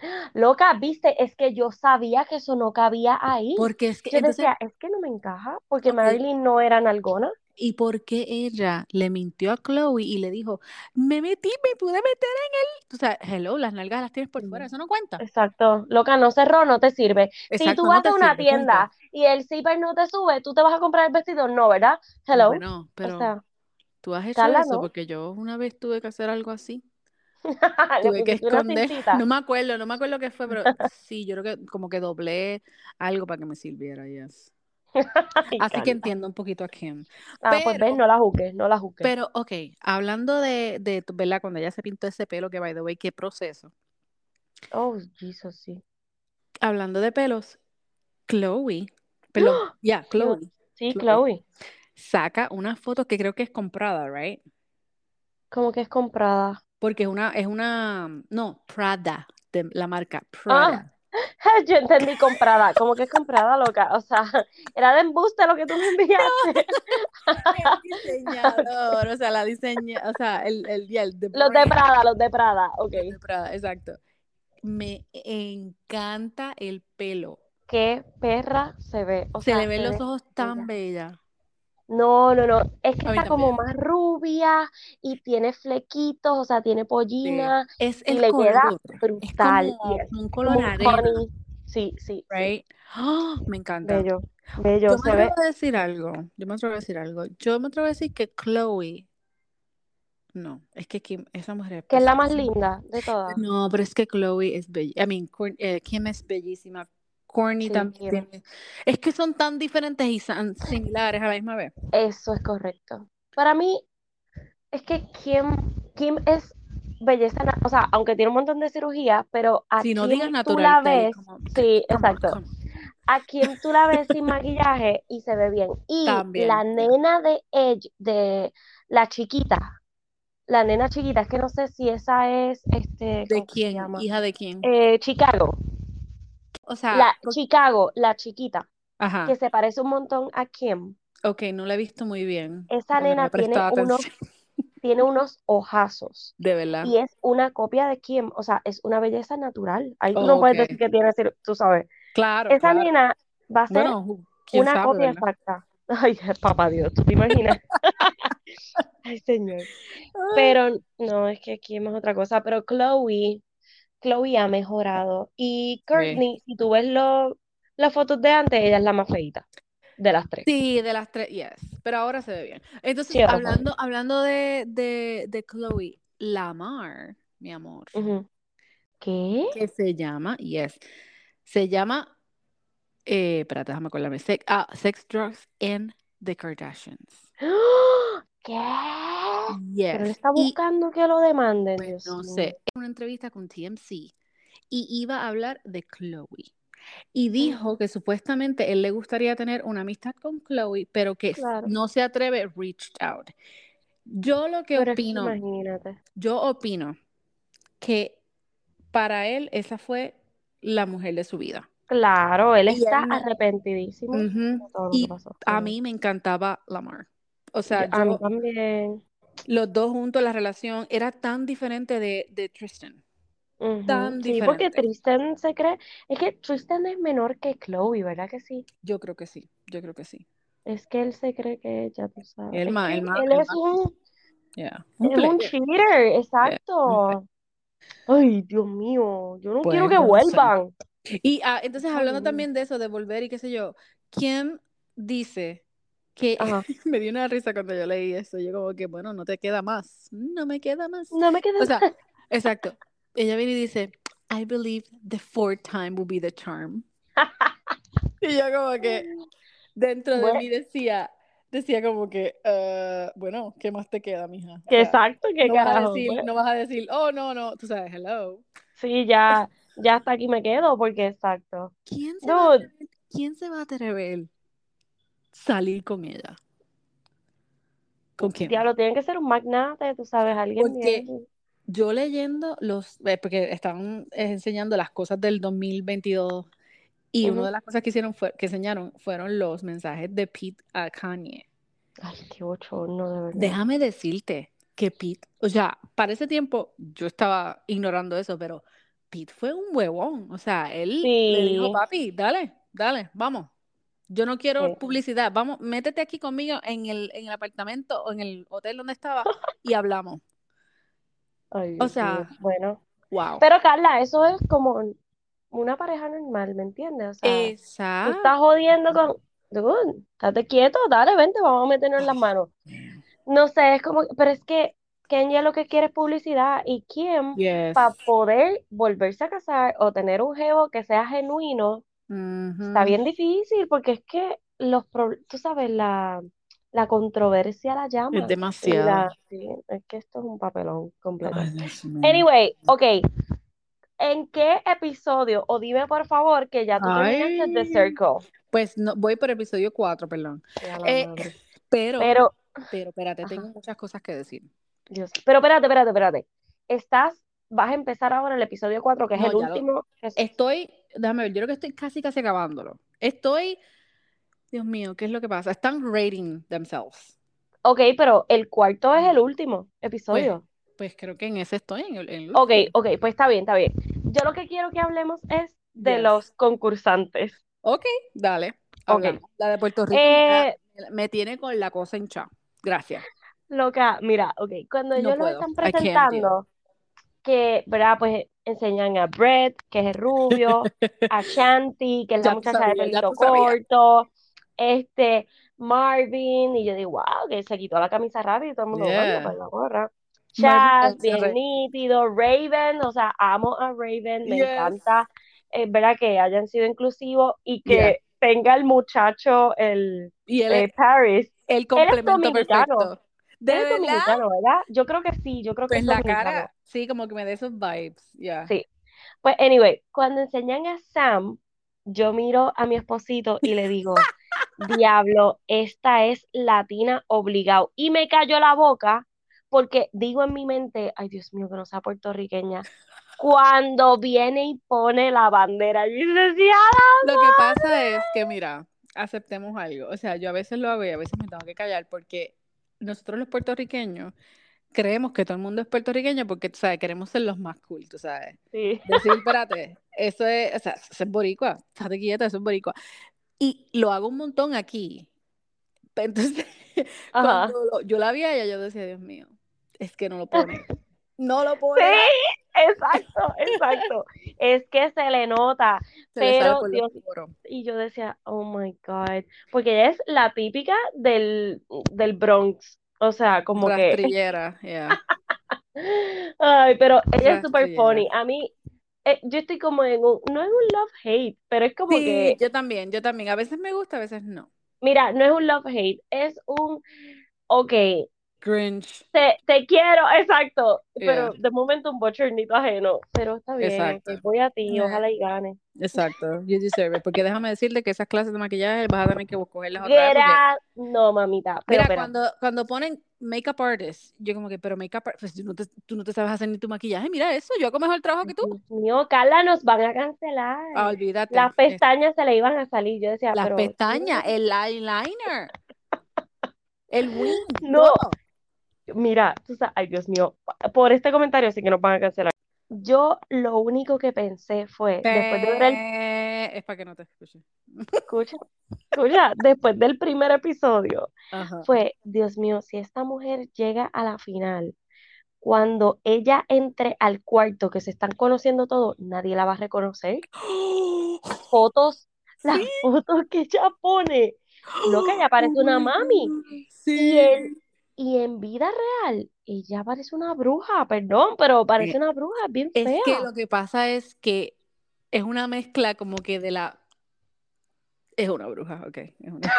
[gasps] Loca, viste, es que yo sabía que eso no cabía ahí. Porque es que, Yo entonces, decía, es que no me encaja, porque. Marilyn no era nalgona. ¿Y por qué ella le mintió a Chloe y le dijo, me metí, me pude meter en él? O sea, hello, las nalgas las tienes por fuera, eso no cuenta. Exacto. Loca, no cerró, no te sirve. Si tú vas a una sirve, punto. tienda y el zipper no te sube, ¿tú te vas a comprar el vestido? No, ¿verdad? Hello. Bueno, O pero sea, tú has hecho eso no. porque yo una vez tuve que hacer algo así. [laughs] Tuve que esconder, [laughs] no me acuerdo, no me acuerdo qué fue, pero [laughs] sí, yo creo que como que doblé algo para que me sirviera, yes. [laughs] Así que entiendo un poquito a Kim. Ah, pues ves, Pero, no la juzgues, no la juzgues. pero, ok, hablando de, de, ¿verdad? Cuando ella se pintó ese pelo, que by the way, qué proceso. Oh, Jesus, sí. Hablando de pelos, Chloe, [gasps] perdón, ya. Chloe, Sí, Chloe, Chloe. saca una foto que creo que es comprada, right? Como que es comprada. Porque es una, es una, no, Prada, de la marca Ah, Prada. [laughs] yo entendí comprada. Como que es comprada, loca. O sea, [laughs] era de embuste lo que tú me enviaste. [laughs] El diseñador, o sea, la diseña, o sea, el, el, el Los de Prada, los de Prada. Ok. los de Prada, exacto. Me encanta el pelo. Qué perra se ve. O Se sea, le ven los ojos bella. tan bella. No, no, no. Es que está como más rubia y tiene flequitos, o sea, tiene Sí. pollina Es y el le queda color. Brutal. Y es un como color un honey. Sí, sí, sí. right? ¡Ah! me encanta. Bello, bello. Yo me ve, atrevo a decir algo. Yo me atrevo a decir algo. Yo me atrevo a decir que Chloe. No, es que Kim, esa mujer es que es la más linda de todas. No, pero es que Chloe es bella. I mean, eh, Kim es bellísima. Courtney Sí, también tiene. Es que son tan diferentes y tan similares a la misma vez. Eso es correcto. Para mí, es que Kim, Kim es belleza, o sea, aunque tiene un montón de cirugía, pero a Si no Kim digas tú natural, la ves, como- sí, exacto. A Kim tú la ves sin [laughs] maquillaje y se ve bien. Y También, la nena de Edge, de la chiquita, la nena chiquita, es que no sé si esa es, este, ¿De ¿cómo que se quién? ¿Hija de quién? Eh, Chicago, O sea, la por- Chicago, la chiquita, ajá. que se parece un montón a Kim. Ok, no la he visto muy bien. Esa nena tiene unos, [laughs] tiene unos ojazos. De verdad. Y es una copia de Kim, o sea, es una belleza natural. Ahí tú no puedes decir que tiene, tú sabes. Claro, Esa claro. nena va a ser Bueno, una sabe, copia ¿verdad? exacta. [laughs] Ay, papá Dios, ¿tú te imaginas? [laughs] Ay, señor. Pero no, es que Kim es otra cosa. Pero Chloe, Chloe ha mejorado. Y Courtney, si tú ves lo- las fotos de antes, ella es la más feita de las tres. Sí, de las tres, yes. Pero ahora se ve bien. Entonces, Sí, hablando, hablando de, de, de Chloe, Lamar, mi amor, Ujú. ¿Qué? que se llama, yes, se llama, eh, espérate, déjame acordarme, sex, ah, Sex, Drugs and the Kardashians. [gasps] ¡Ah! Él está Y buscando que lo demanden, pues no mío. sé, en una entrevista con TMC y iba a hablar de Chloe. Y dijo que supuestamente él le gustaría tener una amistad con Chloe, pero que Claro. no se atreve reached out. Yo lo que Pero opino, imagínate. yo opino que para él esa fue la mujer de su vida. Claro, él Y está él no- arrepentidísimo de Ujú. todo lo que Y pasó. a mí me encantaba Lamar. O sea, Yo- a mí también. Los dos juntos, la relación era tan diferente de, de Tristan. Ujú. Tan Sí, porque. Tristan se cree, es que Tristan es menor que Chloe, ¿verdad que sí? Yo creo que sí, yo creo que sí. Es que él se cree que ella, tú sabes. El Es más, él es un, yeah. Un es un cheater, Yeah, exacto. Ay, Dios mío, yo no quiero Pues que sé. vuelvan. Y ah, entonces hablando también de eso, de volver y qué sé yo, ¿quién dice que Ajá. [laughs] me dio una risa cuando yo leí eso? Yo como que, bueno, no te queda más, no me queda más. No me queda O sea, [laughs] exacto. Ella viene y dice, I believe the fourth time will be the charm. [laughs] Y yo como que dentro de Bueno. mí decía, decía como que, "Ah, bueno, ¿qué más te queda, mija? O sea, exacto, qué no vas a carajo. decir, pues. no vas a decir, oh, no, no, tú sabes, hello. Sí, ya, ya hasta aquí me quedo, porque exacto. ¿Quién se va a Dude, atrever, quién se va a atrever salir con ella? ¿Con quién? diablo, tienen que ser un magnate, tú sabes, alguien Porque bien. yo leyendo los, eh, porque estaban eh, enseñando las cosas del 2022 y una Ujú. de las cosas que hicieron fue, que enseñaron fueron los mensajes de Pete a Kanye. Ay, qué bochorno, de verdad. Déjame decirte que Pete, o sea, para ese tiempo yo estaba ignorando eso, pero Pete fue un huevón, o sea, él le dijo, Sí, papi, dale, dale, vamos. Yo no quiero sí. publicidad, vamos, métete aquí conmigo en el, en el apartamento o en el hotel donde estaba [laughs] y hablamos. Ay, O Dios sea, Bueno. wow. Pero Carla, eso es como una pareja normal, ¿me entiendes? O sea, tú Exacto. estás jodiendo con, dude, estate quieto, dale, vente, vamos a meternos en las manos. No sé, es como, pero es que Kenya lo que quiere es publicidad y Kim, Yes. para poder volverse a casar o tener un jevo que sea genuino, está Ujú. bien difícil porque es que los, tú sabes, la, la controversia la Es llama y demasiado. la, sí, es que esto es un papelón completo. Ay. Anyway, ok, ¿en qué episodio? O dime por favor que ya tú terminaste The. Circle. Pues no, voy por episodio 4, perdón. Eh, pero, Pero, pero, espérate, ajá, tengo muchas cosas que decir. Dios. Pero espérate, espérate, espérate. Estás, vas a empezar ahora el episodio 4, que es No, el lo, último. es- estoy, déjame ver, yo creo que estoy casi, casi acabándolo. Estoy, Dios mío, ¿qué es lo que pasa? Están rating themselves. Ok, pero el cuarto es el último Pues, episodio. pues creo que en ese estoy, en el, en el Ok, ok, pues está bien, está bien. Yo lo que quiero que hablemos es de Yes. los concursantes. Ok, dale, Ok. hablamos. La de Puerto Rico Eh, me tiene con la cosa hinchada. Gracias. loca, mira, ok, cuando No ellos los puedo. están presentando, que, ¿verdad? Pues enseñan a Brett, que es el rubio, [laughs] a Shanti, que es la muchacha de pelito corto, este, Marvin, y yo digo, wow, que se quitó la camisa rápido y todo el mundo, Yeah. bueno, pues la gorra. Se bien nítido, Raven, o sea, amo a Raven, me Yes. encanta, es verdad que hayan sido inclusivos y que Yeah. tenga el muchacho, el Y él eh, Paris, el complemento perfecto. ¿De verdad? dominicano, ¿verdad? Yo creo que sí, yo creo que Pues es la dominicano. cara, sí, como que me da esos vibes, ya. Sí. Pues, anyway, cuando enseñan a Sam, yo miro a mi esposito y le digo, diablo, esta es latina obligado. Y me cayó la boca porque digo en mi mente, ay Dios mío, que no sea puertorriqueña. Cuando viene y pone la bandera, yo decía, Lo que pasa es que, mira, aceptemos algo. O sea, yo a veces lo hago y a veces me tengo que callar porque nosotros los puertorriqueños creemos que todo el mundo es puertorriqueño porque, tú sabes, queremos ser los más cool, tú sabes. sí. Decir, [laughs] espérate, eso es, o sea, eso es boricua, estate quieta, eso es boricua. Y lo hago un montón aquí. Entonces, [laughs] cuando lo- yo la vi a ella, yo decía, Dios mío, es que no lo pone. No lo pone. Sí, exacto, exacto. [laughs] Es que se le nota, Se le pero los Dios, y yo decía, oh my God, porque ella es la típica del, del Bronx, o sea, como que, Rastrillera, yeah. [laughs] ay, pero ella es super Rastrillera. funny. A mí, eh, yo estoy como en un, no es un love-hate, pero es como Sí, que, yo también, yo también. A veces me gusta, a veces no. mira, no es un love-hate, es un, ok, Grinch. te, te quiero, exacto, pero Yeah. de momento un bochornito ajeno, pero está bien, Exacto. voy a ti, Yeah. ojalá y gane. Exacto, you deserve it. Porque déjame decirte que esas clases de maquillaje vas a tener que cogerlas otra vez. porque- Gra- No, mamita, pero Mira, espera. cuando, cuando ponen makeup artist, yo como que, pero makeup artist, pues tú no, te, tú no te sabes hacer ni tu maquillaje, mira eso, yo hago mejor trabajo que tú. Dios mío, Carla, nos van a cancelar. Ah, olvídate. Las Es- pestañas se le iban a salir. Yo decía, las pero. pestañas, el eyeliner, el wing, [laughs] No. Mira, tú sabes, ay Dios mío, por este comentario sí que nos van a cancelar. Yo lo único que pensé fue, después de ver el, Es para que no te escuche. escucha, escucha, después del primer episodio, Ajá. fue, Dios mío, si esta mujer llega a la final, cuando ella entre al cuarto que se están conociendo todos, nadie la va a reconocer. Las [gasps] fotos, las Sí. fotos que ella pone, loca, ella [gasps] parece Oh una my mami. God, Y Sí. Y en vida real, ella parece una bruja, perdón, pero parece una bruja, es bien Es que fea. lo que pasa es que es una mezcla como que de la... Es una bruja, ok. Es una... [laughs]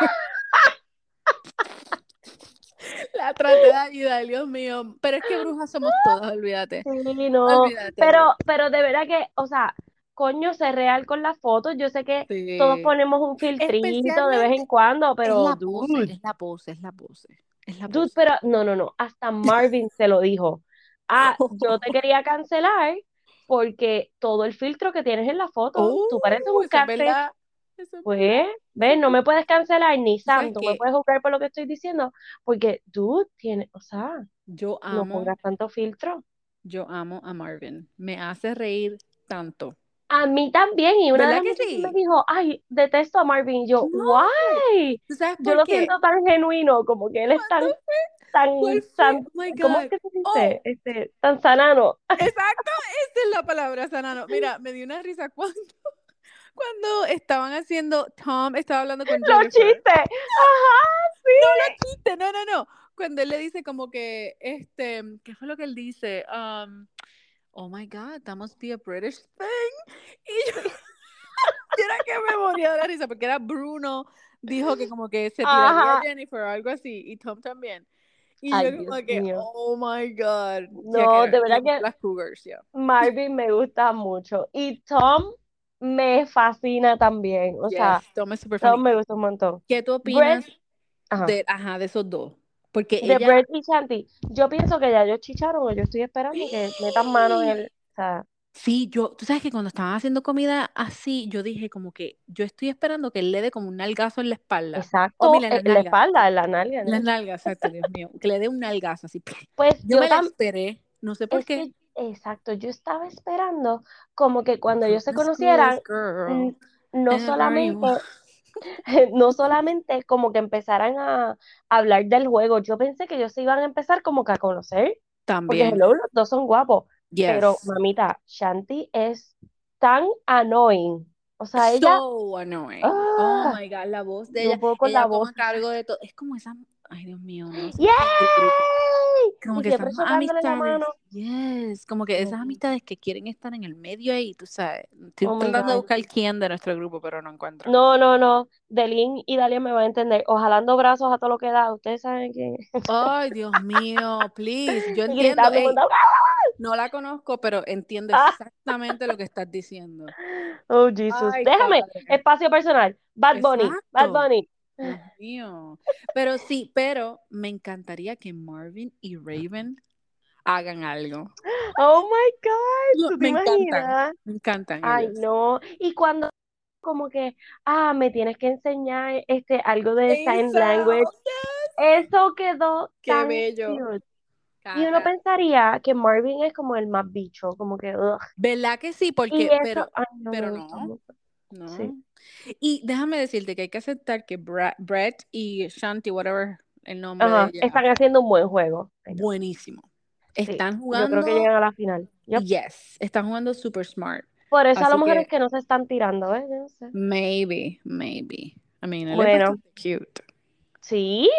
La traté de ayudar, Dios mío. Pero es que brujas somos todas, olvídate. Sí, no, Olvídate. pero, pero de verdad que, o sea, coño, sé real con las fotos. Yo sé que todos ponemos un filtrito de vez en cuando, es pero la pose, dude, es la pose, es la pose. Es la dude, pose. pero no, no, no, hasta Marvin se lo dijo. Ah, [laughs] yo te quería cancelar porque todo el filtro que tienes en la foto, tú pareces Oh, un eso es catfish. verdad. Eso es Pues, ves, no me puedes cancelar ni ¿Tú sabes Sam, tú me puedes juzgar por lo que estoy diciendo, porque tú tienes, o sea, Yo no amo, pongas tanto filtro. yo amo a Marvin. Me hace reír tanto. A mí también, y una de ¿Verdad las que me dijo, ay, detesto a Marvin, y yo, No. why? ¿Tú sabes Yo lo qué? siento tan genuino, como que él es tan, ¿Cuándo tan, tan, Oh ¿cómo es que se dice? Oh, Este, tan sanano. [laughs] exacto, esa es la palabra, Sanano. Mira, me dio una risa cuando, [laughs] cuando estaban haciendo, Tom estaba hablando con Los Jennifer. chistes, ajá, sí. no chiste, no, no, no. Cuando él le dice como que, este, ¿qué fue lo que él dice? Um, oh my God, that must be a British thing. [laughs] Y yo, [laughs] [laughs] yo era que me moría de la risa porque era Bruno, dijo que como que se tiraría a. Jennifer o algo así, y Tom también. Y Ay, yo Dios como que, mío. oh my God. No, de verdad que las Cougars, ya. Marvin me gusta mucho. Y Tom me fascina también. O sea, Yes, Tom es super Tom me gusta un montón. ¿Qué tú Brett, opinas ajá. de, ajá, de esos dos? Porque De ella, y Shanti, yo pienso que ya ellos chicharon o yo estoy esperando que [gasps] metan mano en el, o sea, Sí, yo, tú sabes que cuando estaban haciendo comida así, yo dije como que yo estoy esperando que él le dé como un nalgazo en la espalda. Exacto, mira, en la nalga. espalda, en la nalga, En la ¿no? nalga, exacto, Dios mío. Que le dé un nalgazo así. Pues Yo yo me la esperé, no sé por es qué. que, exacto, yo estaba esperando como que cuando ellos se conocieran, no solamente. [laughs] no solamente como que empezaran a hablar del juego, yo pensé que ellos se iban a empezar como que a conocer, porque También. hello, los dos son guapos, Pero, mamita, Shanti es tan annoying. O sea, ella, So annoying. Oh ¡ah! my God, la voz de no ella. puedo con Ella la toma voz. cargo de todo. Es como esa. Ay, Dios mío, no sé. ¡Yay! Como Y que esas amistades. Yes. Como que esas amistades que quieren estar en el medio ahí, tú sabes. Estoy Oh tratando de buscar quién de nuestro grupo, pero no encuentro. No, no, no. Delin y Dalia me van a entender. O jalando brazos a todo lo que da. Ustedes saben quién. Ay, Dios mío, please. Yo [laughs] entiendo. Ey, con todo. no la conozco, pero entiendo Ah. exactamente lo que estás diciendo. [laughs] Oh, Jesus. Ay, Déjame. padre. Espacio personal. Bad Bunny. Bad. Bunny. Dios [laughs] mío. Pero sí, pero me encantaría que Marvin y Raven hagan algo. Oh my God. ¿Tú te me encantan. Me encantan Ay, ellos. no. Y cuando como que, ah, me tienes que enseñar este algo de sign language. yes. Eso quedó Qué tan bello. cute. Y uno pensaría que Marvin es como el más bicho, como que, ugh. ¿Verdad que sí? Porque, eso, pero, ay, no pero me no. no. Sí. Y déjame decirte que hay que aceptar que Bra- Brett y Shanti, whatever el nombre Ajá, de ella, están haciendo un buen juego. Buenísimo. Sí, Están yo creo que jugando, llegan a la final. Yep. yes, están jugando super smart. Por eso a lo mejor que- es que no se están tirando. Yo no sé. Maybe, maybe. I mean, Bueno. cute. Sí,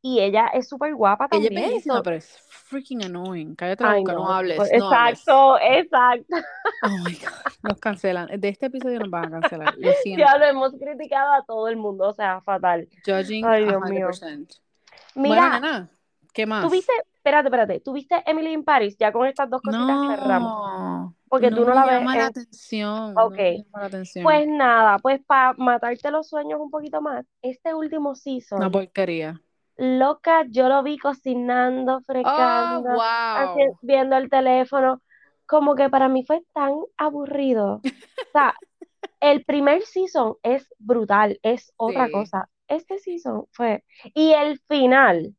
y ella es súper guapa Ella es también. bellísima, pero es freaking annoying. Cállate la boca, no, no. hables, no hables. exacto, exacto. Oh my God, nos cancelan. De este episodio nos van a cancelar. Lo [laughs] siento. Ya lo hemos criticado a todo el mundo, o sea, fatal. Judging Ay, Dios mío. 100%. Mira, Bueno, ¿qué más? ¿tuviste, espérate, espérate, ¿tuviste Emily in Paris? Ya con estas dos cositas cerramos. No, Porque tú no la ves llama la en- atención. Ok. No llama la atención. Pues nada, pues para matarte los sueños un poquito más, este último season, Una porquería. Loca, yo lo vi cocinando, Oh, fregando, wow. haci- viendo el teléfono, como que para mí fue tan aburrido. O sea, [laughs] el primer season es brutal, es otra Sí. cosa. Este season fue, y el final,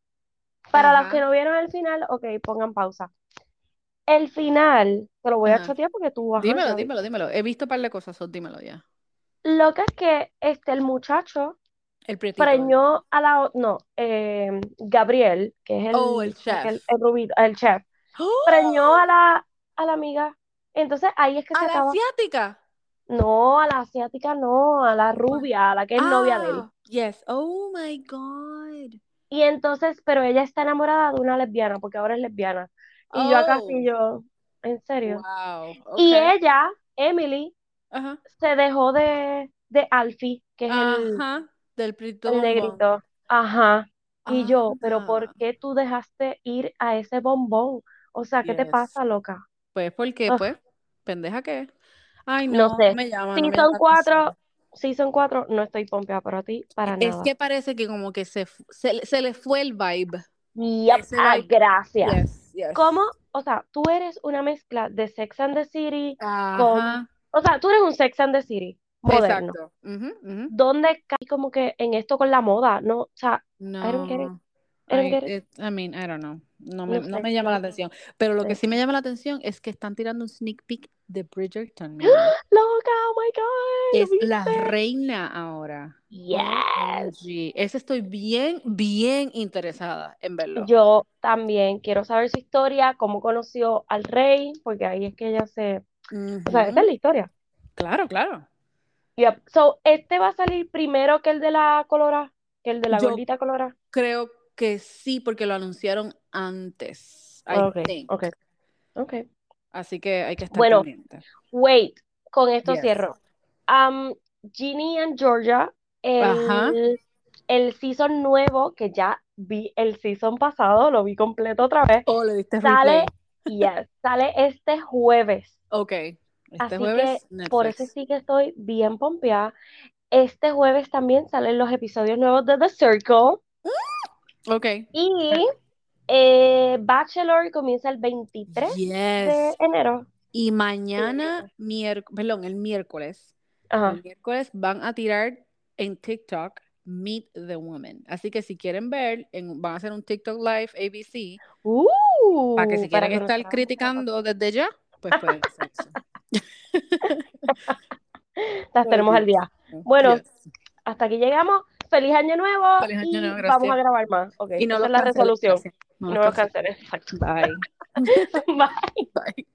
para los Ajá. que no vieron el final, ok, pongan pausa. El final, te lo voy a Ajá. chotear porque tú Dímelo, dímelo, dímelo. He visto un par de cosas, dímelo ya. Lo que es que este, el muchacho El prietito. preñó a la, no, eh, Gabriel, que es el, Oh, el chef. el, el rubito, el chef, ¡Oh! preñó a la, a la amiga. Entonces ahí es que se ¿A la acaba. asiática? No, a la asiática no, a la rubia, a la que es novia de él. Ah, yes. Oh my God. Y entonces, pero ella está enamorada de una lesbiana, porque ahora es lesbiana. Y yo acá Oh. sí, yo, ¿en serio? Wow. Y ella, Emily, se dejó de, de Alfie, que es el, Ajá. Del el negrito. Ajá. Y yo, pero Anda. ¿por qué tú dejaste ir a ese bombón? O sea, ¿qué te pasa, loca? Pues porque, Ugh. pues, pendeja que. Ay, No no, sé. no me llama, no me Season llama la 4, atención. Season 4, no estoy pompeada por ti para Es nada. que parece que como que se, se, le- se le fue el vibe. Yep, ah, vibe- gracias. Yes, yes. ¿Cómo? O sea, tú eres una mezcla de Sex and the City Ajá. O sea, tú eres un Sex and the City moderno. Exacto. Ujú, ujú. ¿Dónde cae como que en esto con la moda? No, o sea, No. don't get it. I don't I, get it. I mean, I don't know. No me, No no me llama la atención. Pero lo que Sí. sí me llama la atención es que están tirando un sneak peek de Bridgerton. man. [gasps] loca, oh my God, ¿lo Es la reina ahora. Yes. OMG. Ese estoy bien, bien interesada en verlo. Yo también quiero saber su historia, cómo conoció al rey, porque ahí es que ella se, o sea, esta es la historia. Claro, claro. Yep. So, este va a salir primero que el de la colora, que el de la Yo- gordita colora. Creo que sí, porque lo anunciaron antes. I Ok, think. ok, ok. Así que hay que estar Bueno, pendiente. Wait, con esto Yes. cierro. Um, Ginny and Georgia, Ajá. el, el season nuevo, que ya vi el season pasado, lo vi completo otra vez, Oh, le diste sale, [laughs] yes, sale este jueves. Ok. Este Así jueves, que por eso sí que estoy bien pompeada. Este jueves también salen los episodios nuevos de The Circle Ok. y [laughs] eh, Bachelor comienza el 23 de Yes. enero. Y mañana, miérc- perdón, el miércoles, Ajá. el miércoles van a tirar en TikTok Meet the Woman. Así que si quieren ver, en- van a hacer un TikTok Live ABC Uh, para que si quieren estar criticando desde ya, pues pueden hacer eso. [laughs] Las tenemos al día. Bueno, Yes. hasta aquí llegamos. Feliz año nuevo Feliz año y nuevo, vamos gracias. a grabar más. Ok, Y no esa los es la cancelen, resolución. gracias. No no los canceles. Exacto. Bye. [laughs] Bye. Bye.